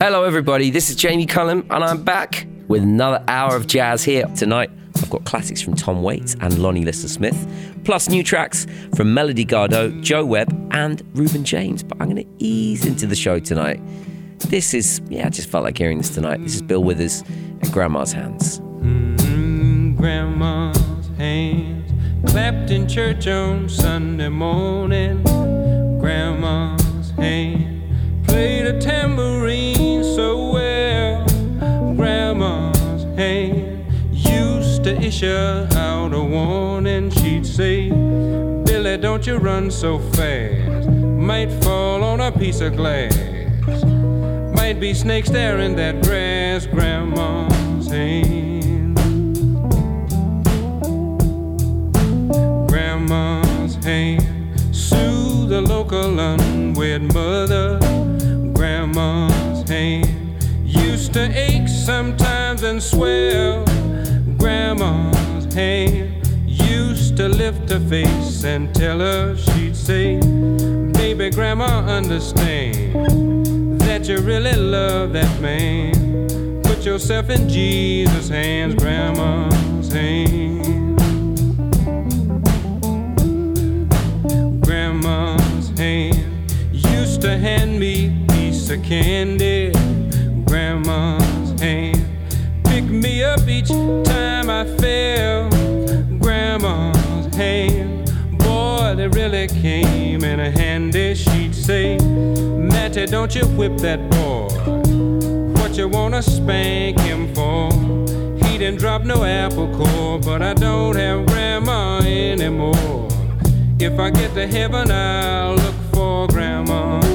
Hello, everybody. This is Jamie Cullum, and I'm back with another hour of jazz here. Tonight, I've got classics from Tom Waits and Lonnie Liston Smith, plus new tracks from Melody Gardot, Joe Webb, and Reuben James. But I'm going to ease into the show tonight. This is, yeah, I just felt like hearing this tonight. This is Bill Withers and Grandma's Hands. Mm, grandma's hands clapped in church on Sunday morning. Grandma's hands played a tambourine so well. Grandma's hand used to issue out a warning. She'd say, Billy, don't you run so fast. Might fall on a piece of glass. Might be snakes there in that grass. Grandma's hand. Grandma's hand soothe the local unwed mother grandma's hand used to ache sometimes and swell. Grandma's hand used to lift her face and tell her she'd say, Baby, grandma, understand that you really love that man. Put yourself in Jesus' hands, grandma's hands. Grandma's hand used to hand me a piece of candy, grandma's hand. Pick me up each time I fell, grandma's hand. Boy, they really came in a handy. She'd say, Matty, don't you whip that boy. What you wanna spank him for? He didn't drop no apple core, but I don't have grandma anymore. If I get to heaven, I'll look for grandma's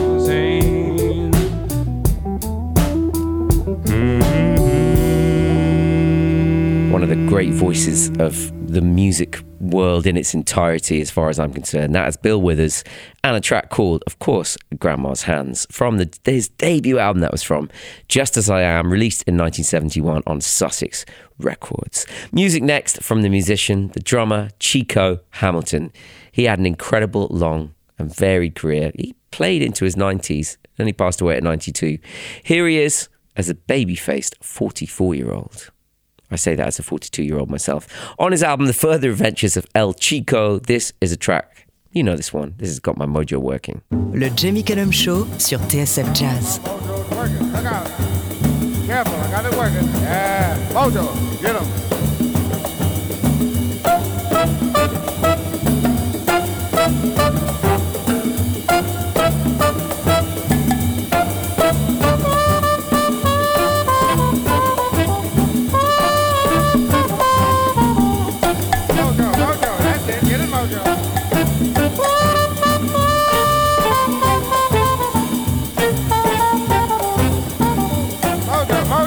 great voices of the music world in its entirety, as far as I'm concerned. That is Bill Withers and a track called, of course, Grandma's Hands from the, his debut album that was from, Just As I Am, released in 1971 on Sussex Records. Music next from the musician, the drummer, Chico Hamilton. He had an incredible, long, and varied career. He played into his 90s, and he passed away at 92. Here he is as a baby faced 44 year old. I say that as a 42 year old myself. On his album, The Further Adventures of El Chico, this is a track. You know this one. This has got my mojo working. Le Jamie Cullum Show sur TSF Jazz. Careful, I got it working. Yeah. Mojo, get him.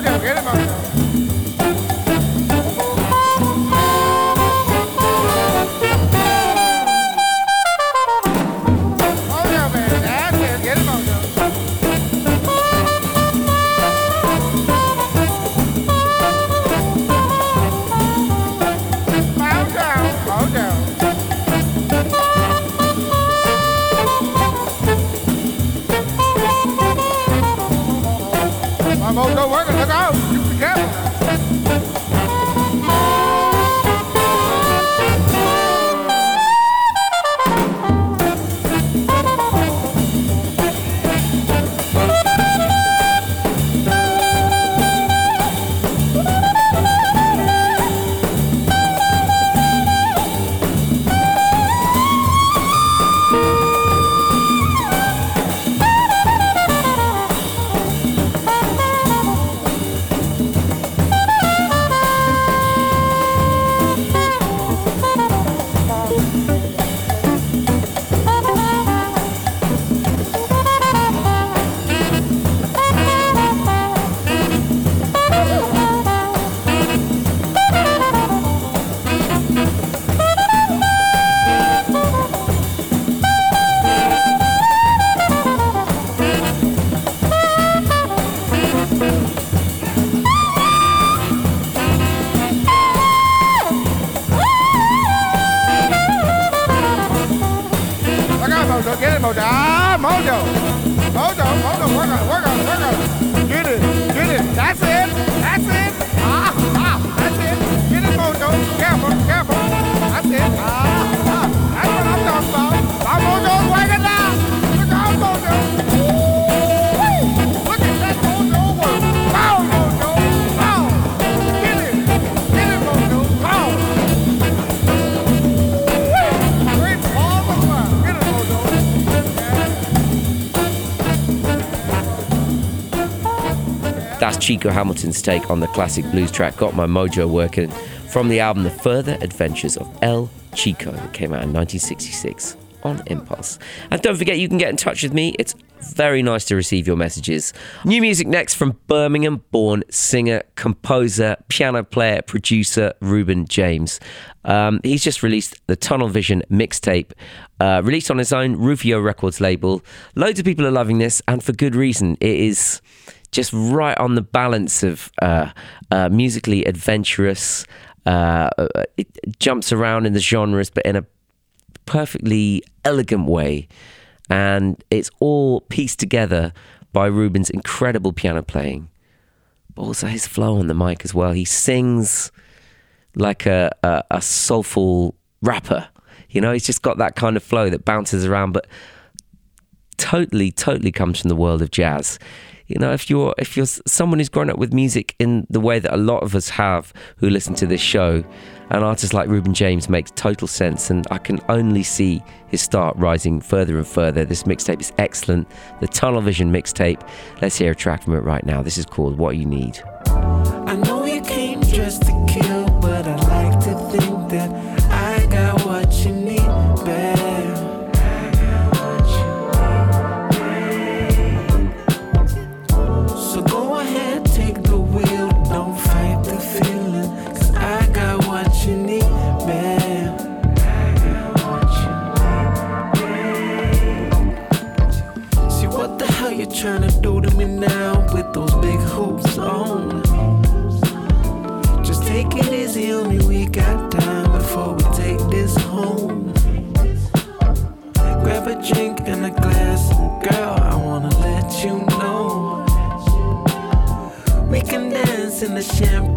Gracias, Work out, Mojo. Get it, Mojo. Ah, Mojo. Mojo, Mojo, work out, work out, work out. Get it, get it. That's it. That's it. Ah, ah, that's it. Get it, Mojo. Careful, careful. That's it. Ah, ah. That's what I'm talking about. Ah, My Mojo's working now. Chico Hamilton's take on the classic blues track Got My Mojo Working from the album The Further Adventures of El Chico that came out in 1966 on Impulse. And don't forget, you can get in touch with me. It's very nice to receive your messages. New music next from Birmingham born singer, composer, piano player, producer Reuben James. Um, he's just released the Tunnel Vision mixtape, uh, released on his own Rufio Records label. Loads of people are loving this, and for good reason. It is just right on the balance of uh, uh, musically adventurous. Uh, it jumps around in the genres, but in a perfectly elegant way. And it's all pieced together by Reuben's incredible piano playing, but also his flow on the mic as well. He sings like a, a, a soulful rapper. You know, he's just got that kind of flow that bounces around, but totally, totally comes from the world of jazz. You know, if you're if you're someone who's grown up with music in the way that a lot of us have who listen to this show, an artist like Reuben James makes total sense, and I can only see his start rising further and further. This mixtape is excellent. The Tunnel Vision mixtape. Let's hear a track from it right now. This is called What You Need. Champagne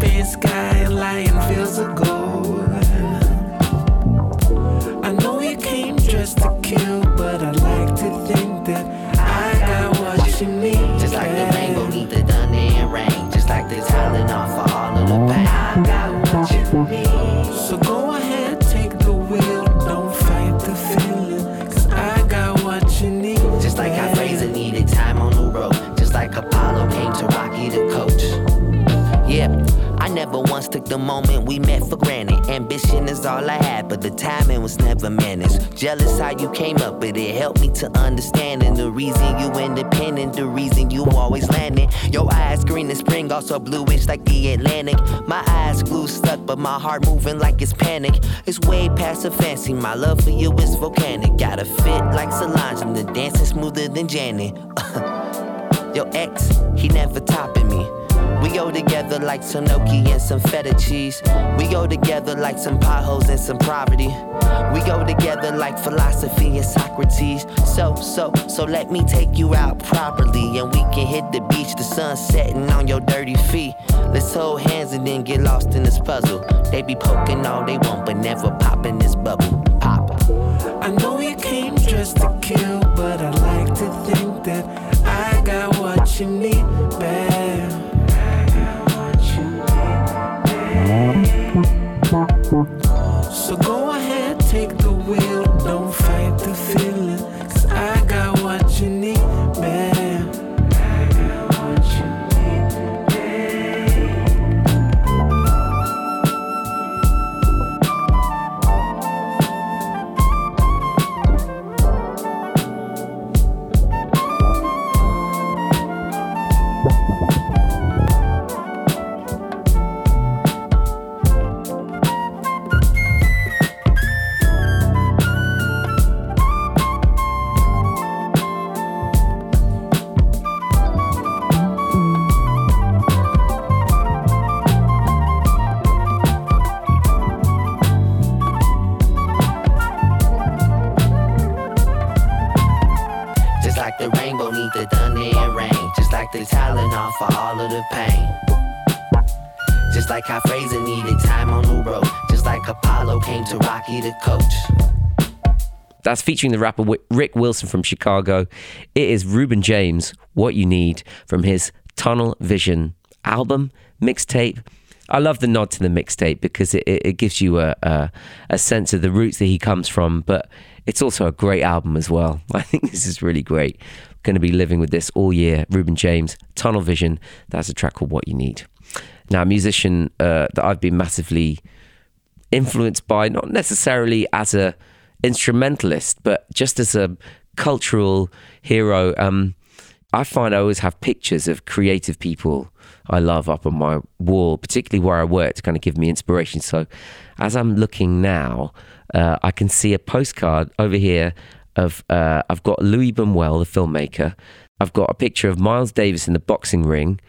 the moment we met for granted. Ambition is all I had, but the timing was never managed. Jealous how you came up, but it helped me to understand. And the reason you independent, the reason you always landing. Your eyes green in spring, also bluish like the Atlantic. My eyes glue stuck, but my heart moving like it's panic. It's way past a fancy. My love for you is volcanic. Gotta fit like Solange, and the dancing smoother than Janet. Your ex, he never topping me. We go together like some and some feta cheese. We go together like some potholes and some poverty. We go together like philosophy and Socrates. So, so, so let me take you out properly. And we can hit the beach, the sun setting on your dirty feet. Let's hold hands and then get lost in this puzzle. They be poking all they want, but never popping this bubble. Pop. I know you came dressed to kill, but I like to think that I got what you need, For all of the pain. Just like how Fraser needed time on the road. Just like Apollo came to Rocky the coach. That's featuring the rapper Rick Wilson from Chicago. It is Reuben James, What You Need, from his Tunnel Vision album, mixtape. I love the nod to the mixtape because it, it, it gives you a, a, a sense of the roots that he comes from, but it's also a great album as well. I think this is really great. Going to be living with this all year. Reuben James, Tunnel Vision. That's a track called What You Need. Now, a musician uh, that I've been massively influenced by, not necessarily as a instrumentalist, but just as a cultural hero. Um, I find I always have pictures of creative people I love up on my wall, particularly where I work, to kind of give me inspiration. So, as I'm looking now, uh, I can see a postcard over here of uh, I've got Louis Buñuel, the filmmaker. I've got a picture of Miles Davis in the boxing ring.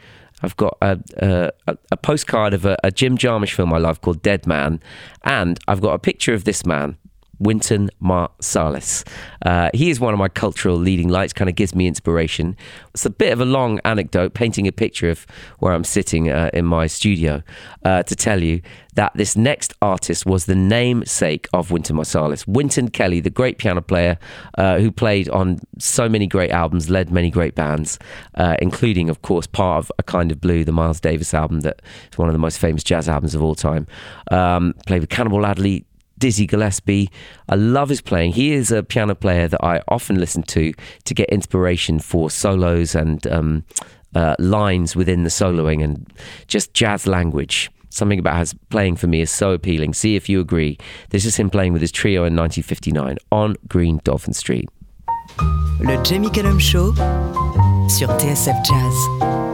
I've got a, a, a postcard of a, a Jim Jarmusch film I love called Dead Man, and I've got a picture of this man Wynton Marsalis. Uh, he is one of my cultural leading lights, kind of gives me inspiration. It's a bit of a long anecdote, painting a picture of where I'm sitting uh, in my studio uh, to tell you that this next artist was the namesake of Wynton Marsalis. Wynton Kelly, the great piano player uh, who played on so many great albums, led many great bands, uh, including, of course, part of A Kind of Blue, the Miles Davis album that is one of the most famous jazz albums of all time. Um, played with Cannonball Adderley, Dizzy Gillespie. I love his playing. He is a piano player that I often listen to to get inspiration for solos and um, uh, lines within the soloing and just jazz language. Something about his playing for me is so appealing. See if you agree. This is him playing with his trio in 1959 on Green Dolphin Street. Le Jamie Cullum Show sur TSF Jazz.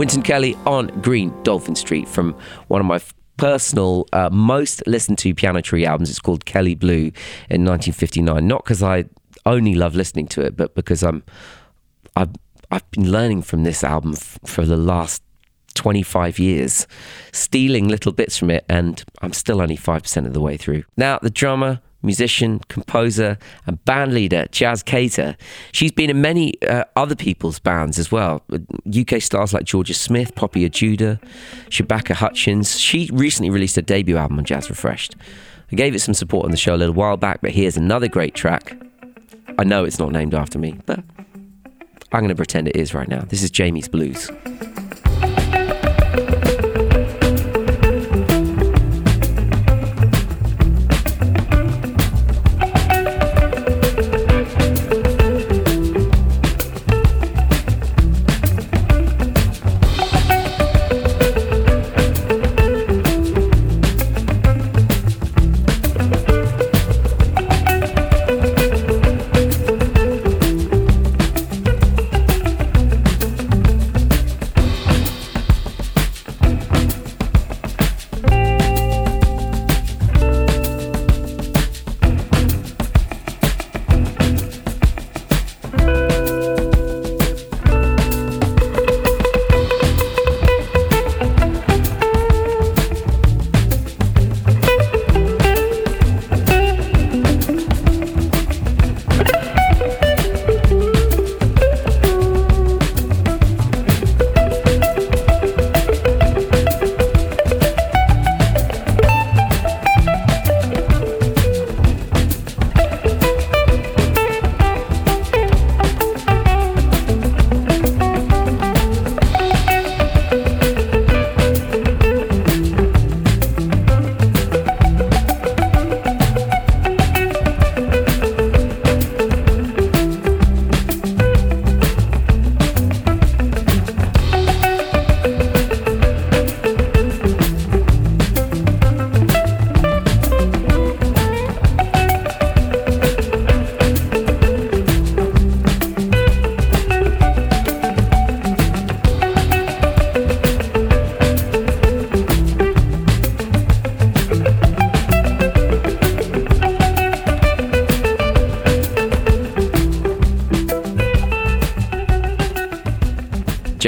Wynton Kelly on Green Dolphin Street from one of my personal, uh, most listened to Piano Tree albums. It's called Kelly Blue in 1959. Not because I only love listening to it, but because I'm, I've, I've been learning from this album f- for the last 25 years, stealing little bits from it, and I'm still only 5% of the way through. Now, the drummer musician, composer, and band leader Jas Kayser. She's been in many uh, other people's bands as well. UK stars like Jorja Smith, Poppy Ajuda, Shabaka Hutchings. She recently released her debut album on Jazz Refreshed. I gave it some support on the show a little while back, but here's another great track. I know it's not named after me, but I'm going to pretend it is right now. This is Jamie's Blues.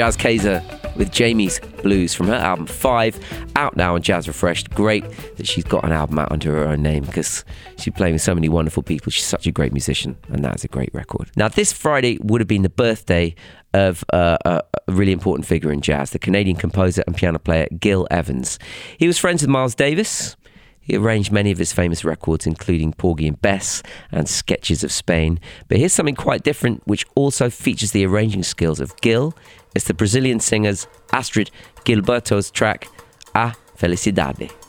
Jas Kayser with Jamie's Blues from her album Five, out now on Jazz Refreshed. Great that she's got an album out under her own name because she's playing with so many wonderful people. She's such a great musician, and that's a great record. Now, this Friday would have been the birthday of uh, a really important figure in jazz, the Canadian composer and piano player Gil Evans. He was friends with Miles Davis. He arranged many of his famous records, including Porgy and Bess and Sketches of Spain. But here's something quite different, which also features the arranging skills of Gil it's the Brazilian singer's Astrud Gilberto's track A Felicidade. felicidade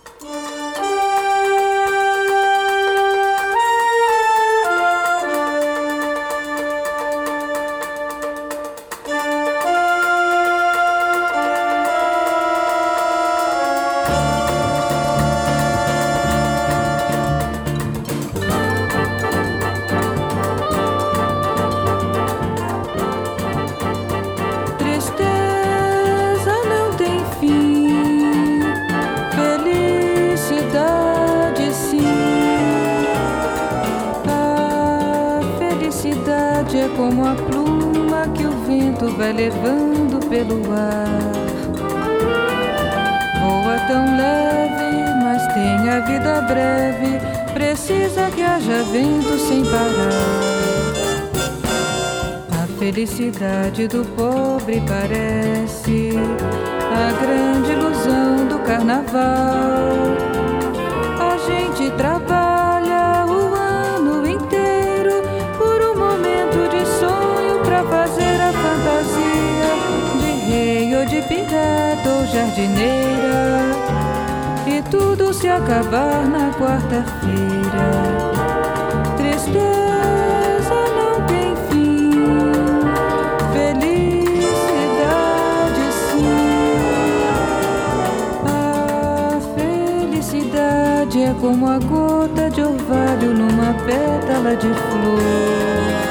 como a gota de orvalho numa pétala de flor.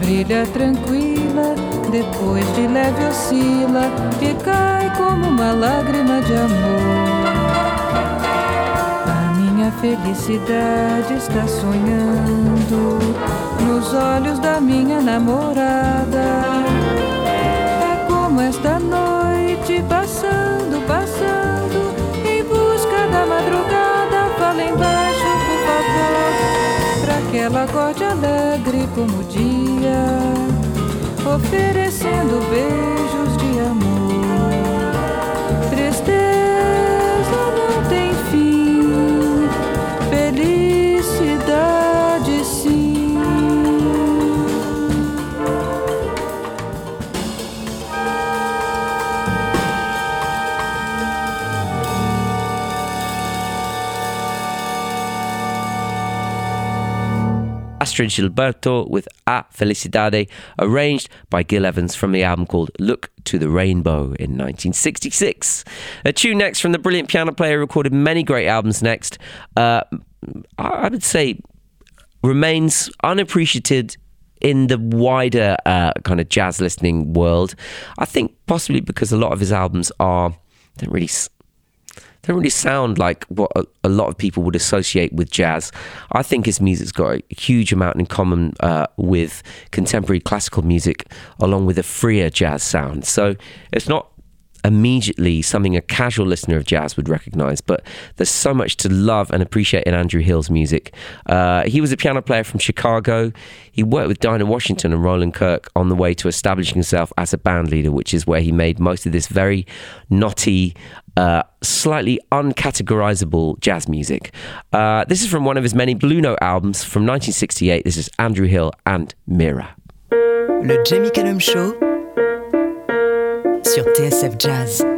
trilha tranquila, depois de leve oscila e cai como uma lágrima de amor. A minha felicidade está sonhando nos olhos da minha namorada. É como esta noite passando que ela acorde alegre como o dia, oferecendo beijos Astrud Gilberto with A Felicidade, arranged by Gil Evans from the album called Look to the Rainbow in 1966. A tune next from the brilliant piano player recorded many great albums next. Uh, I would say remains unappreciated in the wider uh, kind of jazz listening world. I think possibly because a lot of his albums are don't really don't really sound like what a, a lot of people would associate with jazz. I think his music's got a huge amount in common uh, with contemporary classical music, along with a freer jazz sound. So it's not immediately something a casual listener of jazz would recognize, but there's so much to love and appreciate in Andrew Hill's music. Uh, he was a piano player from Chicago. He worked with Dinah Washington and Roland Kirk on the way to establishing himself as a band leader, which is where he made most of this very knotty, uh, slightly uncategorizable jazz music. Uh, this is from one of his many Blue Note albums from 1968. This is Andrew Hill and Mira. Le Jamie Cullum Show sur TSF Jazz.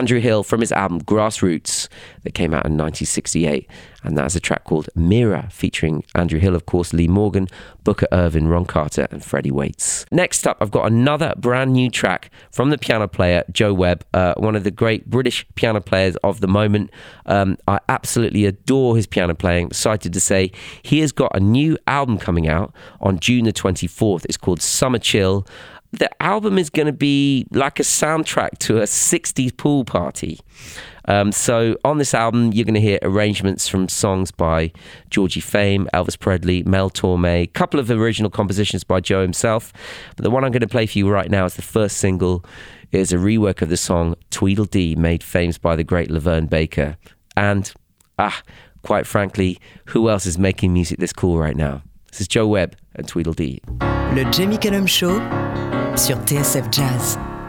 Andrew Hill from his album Grassroots that came out in 1968. And that's a track called Mira, featuring Andrew Hill, of course, Lee Morgan, Booker Ervin, Ron Carter, and Freddie Waits. Next up, I've got another brand new track from the piano player Joe Webb, uh, one of the great British piano players of the moment. Um, I absolutely adore his piano playing. Excited to say he has got a new album coming out on June the 24th. It's called Summer Chill the album is going to be like a soundtrack to a 60s pool party. Um, so on this album, you're going to hear arrangements from songs by Georgie Fame, Elvis Presley, Mel Torme, a couple of original compositions by Joe himself. But the one I'm going to play for you right now is the first single. It is a rework of the song Tweedledee, made famous by the great LaVern Baker. And, ah, quite frankly, who else is making music this cool right now? This is Joe Webb and Tweedledee. Le Jamie Cullum Show sur TSF Jazz.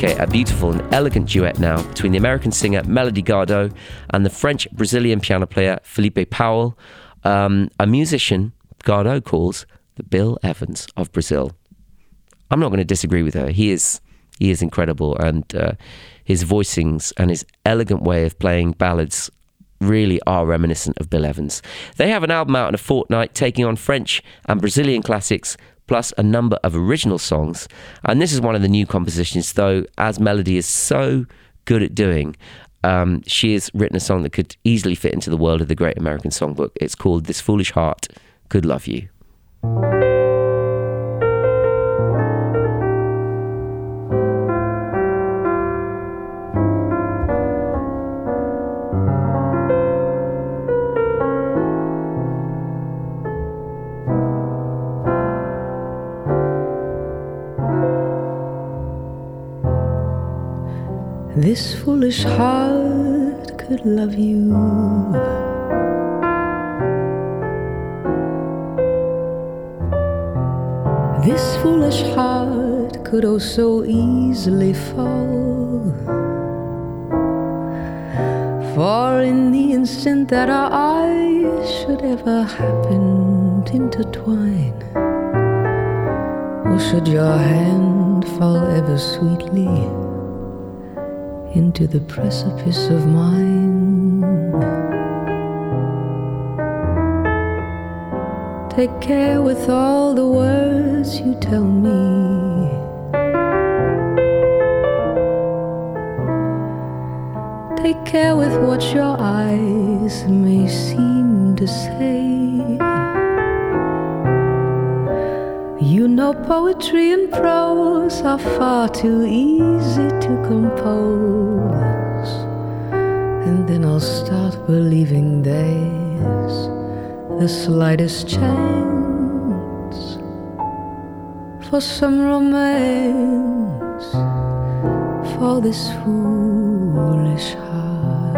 A beautiful and elegant duet now between the American singer Melody Gardot and the French Brazilian piano player Philippe Powell, um, a musician Gardot calls the Bill Evans of Brazil. I'm not going to disagree with her. He is he is incredible, and uh, his voicings and his elegant way of playing ballads really are reminiscent of Bill Evans. They have an album out in a fortnight, taking on French and Brazilian classics plus a number of original songs. And this is one of the new compositions, though, as Melody is so good at doing. Um, she has written a song that could easily fit into the world of the Great American Songbook. It's called This Foolish Heart Could Love You. This foolish heart could love you. This foolish heart could oh so easily fall. For in the instant that our eyes should ever happen to intertwine, or should your hand fall ever sweetly into the precipice of mine. Take care with all the words you tell me. Take care with what your eyes may seem to say. Know, poetry and prose are far too easy to compose. And then I'll start believing there's the slightest chance for some romance for this foolish heart.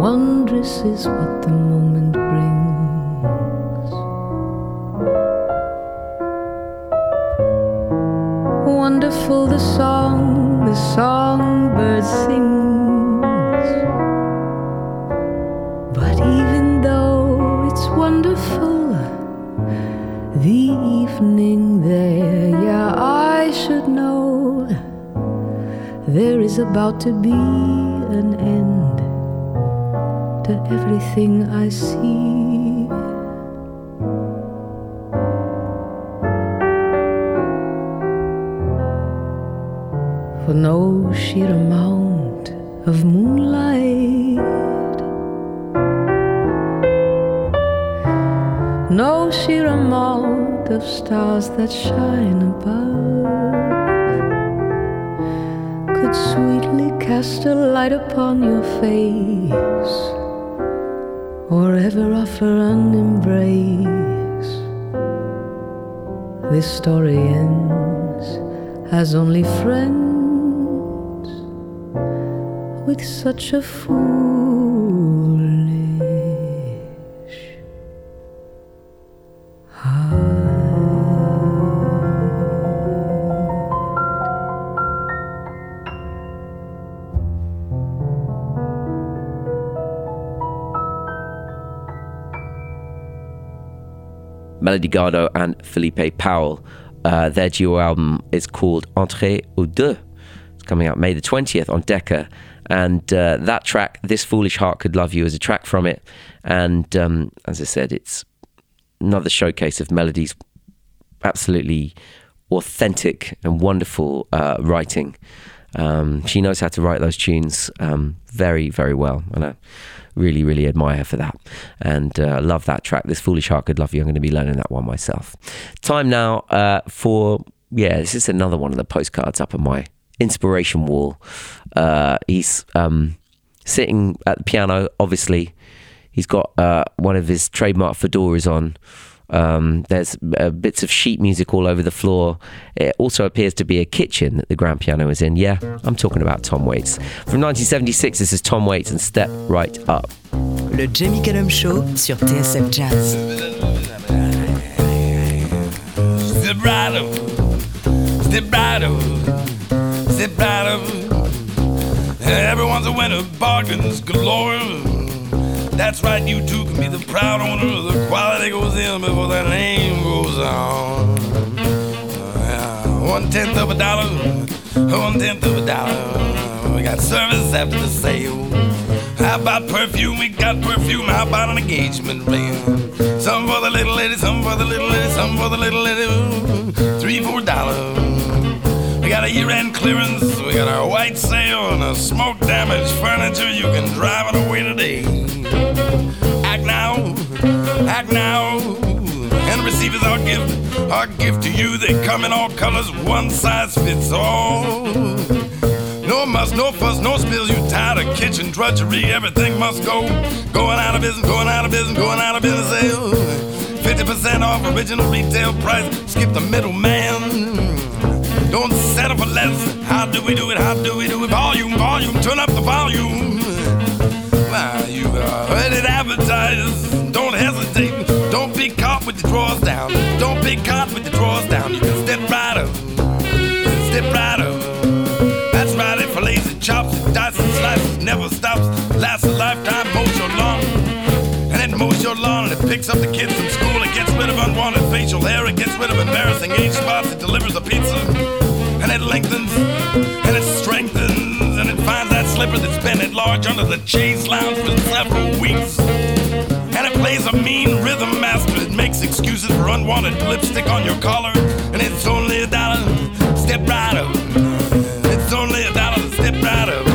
Wondrous is what the moment songbird sings. But even though it's wonderful, the evening there, yeah, I should know there is about to be an end to everything I see. No sheer amount of moonlight no sheer amount of stars that shine above could sweetly cast a light upon your face or ever offer an embrace. This story ends as only friends with such a foolish Melody Gardot and Philippe Powell. Uh, their duo album is called Entre eux deux. It's coming out May the 20th on Decca. And uh, that track, This Foolish Heart Could Love You, is a track from it. And um, as I said, it's another showcase of Melody's absolutely authentic and wonderful uh, writing. Um, she knows how to write those tunes um, very, very well. And I really, really admire her for that. And uh, love that track. This Foolish Heart Could Love You. I'm going to be learning that one myself. Time now uh, for, yeah, this is another one of the postcards up on my inspiration wall. Uh, he's um, sitting at the piano, obviously. He's got uh, one of his trademark fedoras on. Um, there's uh, bits of sheet music all over the floor. It also appears to be a kitchen that the grand piano is in. Yeah, I'm talking about Tom Waits. From 1976, this is Tom Waits and Step Right Up. Le Jamie Cullum Show sur TSF Jazz. Step right up, step right up, step right up. Everyone's a winner, bargains galore. That's right, you too can be the proud owner. Of the quality goes in before that name goes on. Uh, yeah, One tenth of a dollar, one tenth of a dollar. We got service after the sale. How about perfume? We got perfume. How about an engagement ring? Some for the little lady, some for the little lady, some for the little lady. Three, four dollars. We got a year-end clearance. We got our white sale and a smoke damaged furniture. You can drive it away today. Act now, act now, and receive as our gift. Our gift to you. They come in all colors. One size fits all. No muss, no fuss, no spills. You tired of kitchen drudgery? Everything must go. Going out of business, going out of business, going out of business. Sale. 50% off original retail price. Skip the middleman. Don't settle for less. How do we do it? How do we do it? Volume, volume, turn up the volume. Now you are ready to advertise. Don't hesitate. Don't be caught with the drawers down. Don't be caught with the drawers down. You can step right up. Step right up. That's right, it fillets and chops, it dices and slices, never stops, lasts a lifetime, mows your lawn. And it mows your lawn and it picks up the kids from school, it gets rid of unwanted facial hair, it gets rid of embarrassing age spots, it delivers a pizza. It lengthens, and it strengthens, and it finds that slipper that's been at large under the chase lounge for several weeks. And it plays a mean rhythm master. It makes excuses for unwanted lipstick on your collar. And it's only a dollar. Step right up. It's only a dollar, step right up.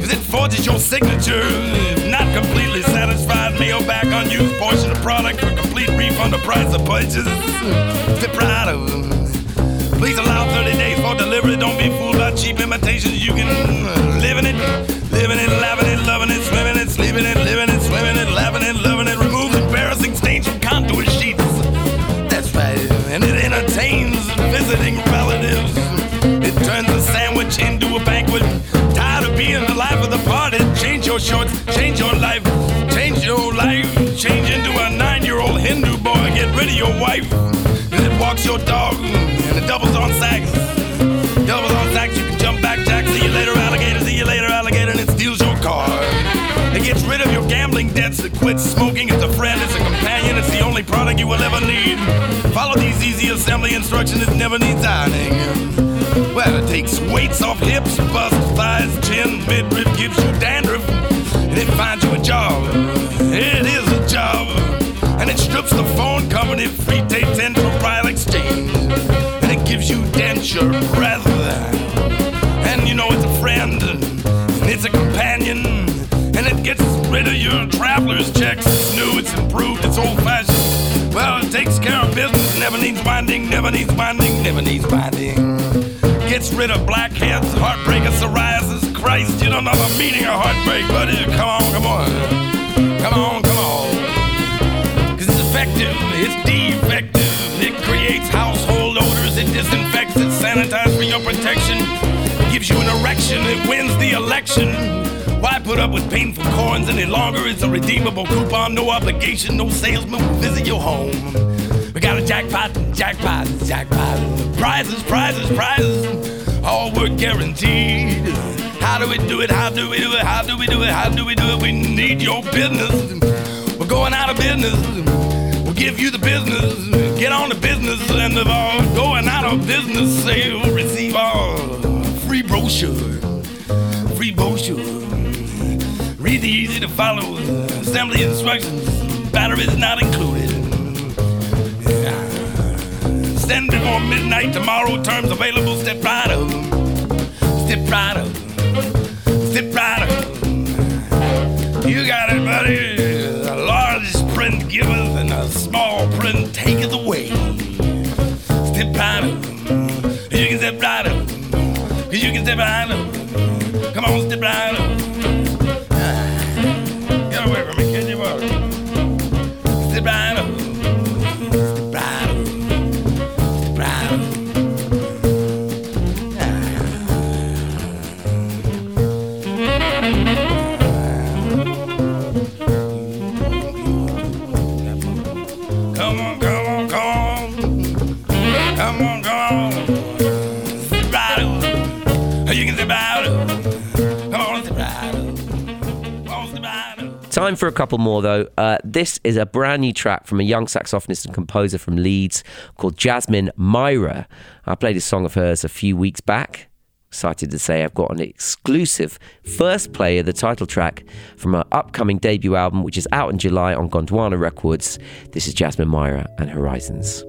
Cause it forges your signature. If not completely satisfied, mail back unused portion of product for complete refund of price of purchase. Zip right of. Please allow 30 days delivery. Don't be fooled by cheap imitations. You can live in it, living it, laughing it, loving it, swimming it, sleeping it, living it, swimming it, laughing it, loving it. Removes embarrassing stains from contour sheets. That's right. And it entertains visiting relatives. It turns a sandwich into a banquet. Tired of being the life of the party. Change your shorts, change your life, change your life. Change into a nine year old Hindu boy. Get rid of your wife. And it walks your dog. quit smoking. It's a friend, it's a companion, it's the only product you will ever need. Follow these easy assembly instructions, it never needs ironing. Well, it takes weights off hips, bust, thighs, chin, midriff, gives you dandruff, and it finds you a job. It is a job, and it strips the phone company free tape 10 needs winding, never needs winding, never needs winding. Gets rid of blackheads, heartbreaker, psoriasis. Christ, you don't know the meaning of heartbreak, buddy. Come on, come on. Come on, come on. Cause it's effective, it's defective. It creates household odors, it disinfects, it sanitizes for your protection. Gives you an erection, it wins the election. Why put up with painful corns any longer? It's a redeemable coupon, no obligation, no salesman will visit your home. We got a jackpot, jackpot, jackpot. Prizes, prizes, prizes. All work guaranteed. How do we do it? How do we do it? How do we do it? How do we do it? We need your business. We're going out of business. We'll give you the business. Get on the business and of all going out of business sale. Receive all free brochure. Free brochure. Read the easy to follow assembly instructions. Batteries not included. Send before midnight tomorrow. Terms available. Step right up. Step right up. Step right up. You got it, buddy. A large print giveth and a small print taketh away. Step right up. You can step right up. You can step right up. Come on, step right up. Couple more, though. Uh, this is a brand new track from a young saxophonist and composer from Leeds called Jasmine Myra. I played a song of hers a few weeks back. Excited to say I've got an exclusive first play of the title track from her upcoming debut album, which is out in July on Gondwana Records. This is Jasmine Myra and Horizons.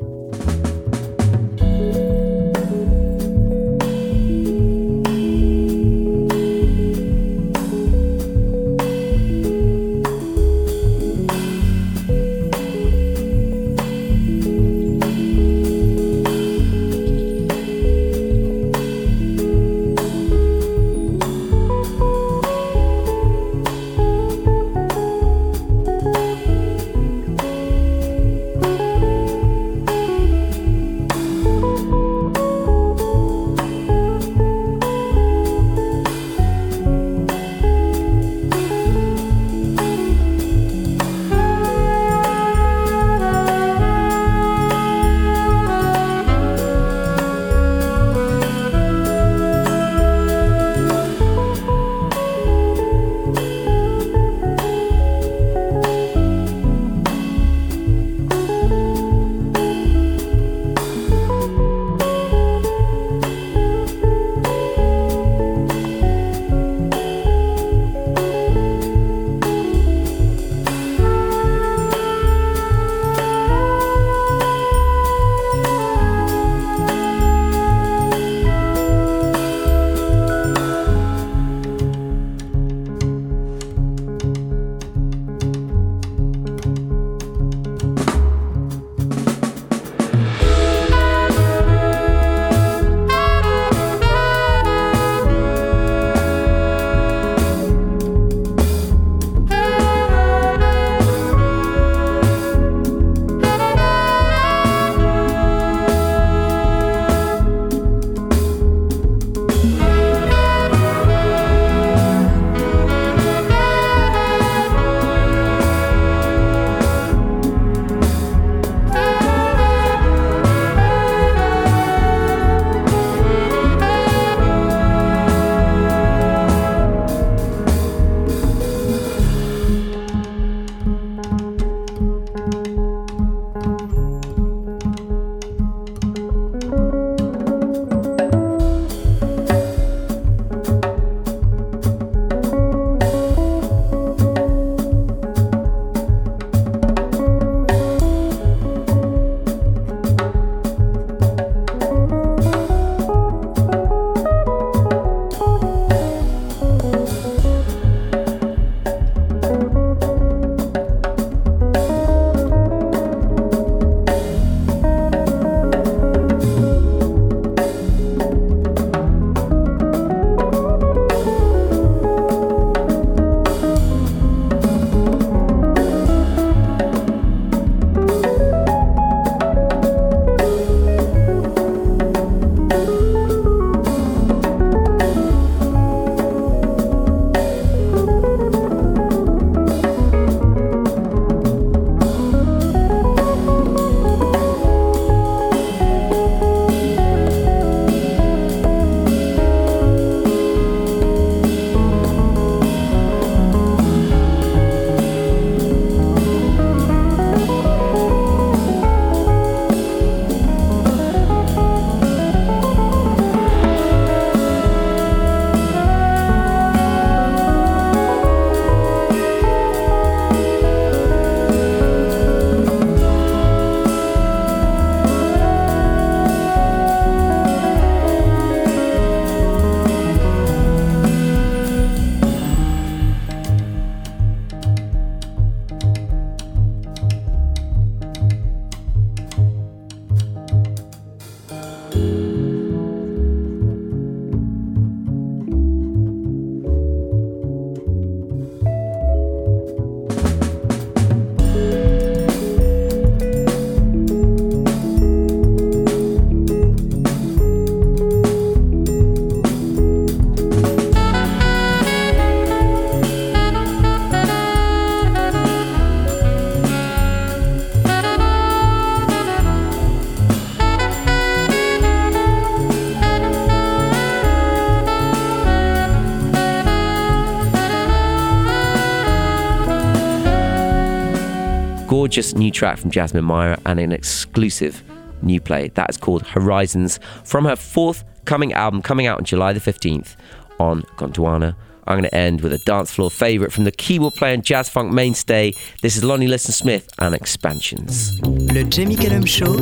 Gorgeous new track from Jasmine Myra and an exclusive new play that is called Horizons from her forthcoming album coming out on July the 15th on Gondwana. I'm going to end with a dance floor favourite from the keyboard player and jazz funk mainstay. This is Lonnie Liston Smith and Expansions. Le Jamie Cullum Show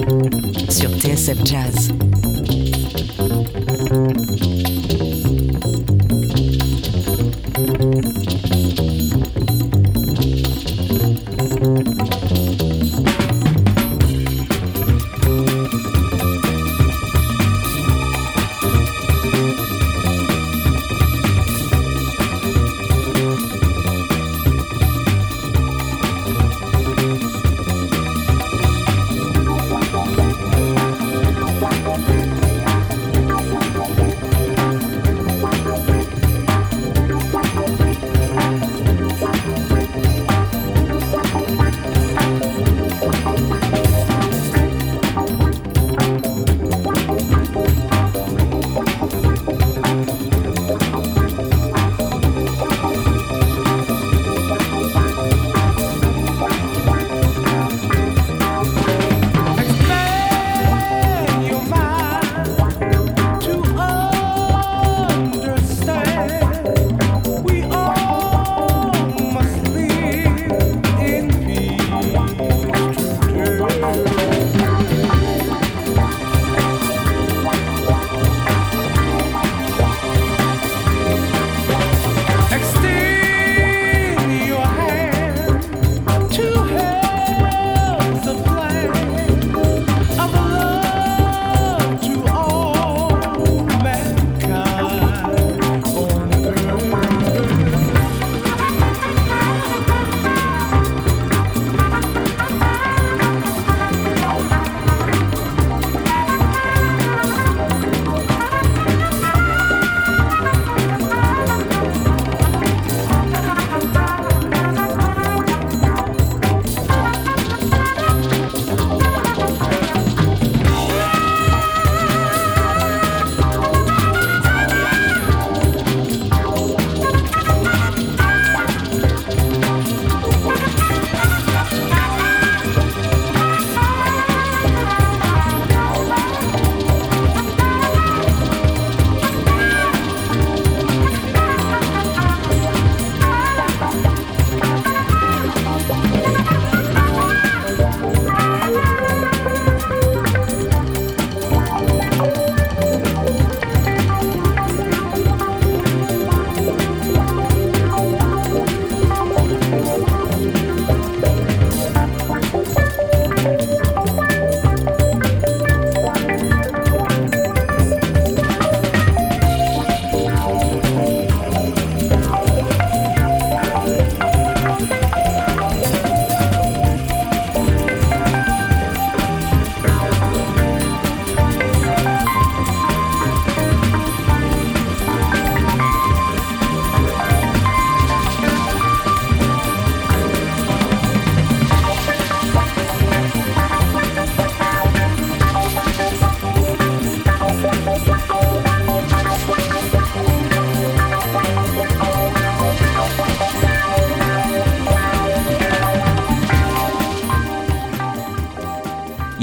sur TSF Jazz.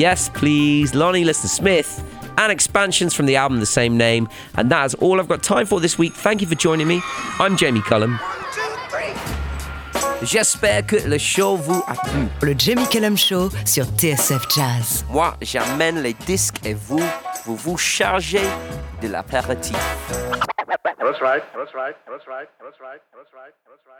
Yes Please, Lonnie Liston Smith, and expansions from the album the same name. And that is all I've got time for this week. Thank you for joining me. I'm Jamie Cullum. J'espère que le show vous a plu. Le Jamie Cullum Show sur TSF Jazz. Moi, j'amène les disques et vous, vous vous chargez de l'apéritif. That's right. That's right. That's right. That's right. That's right. That's right.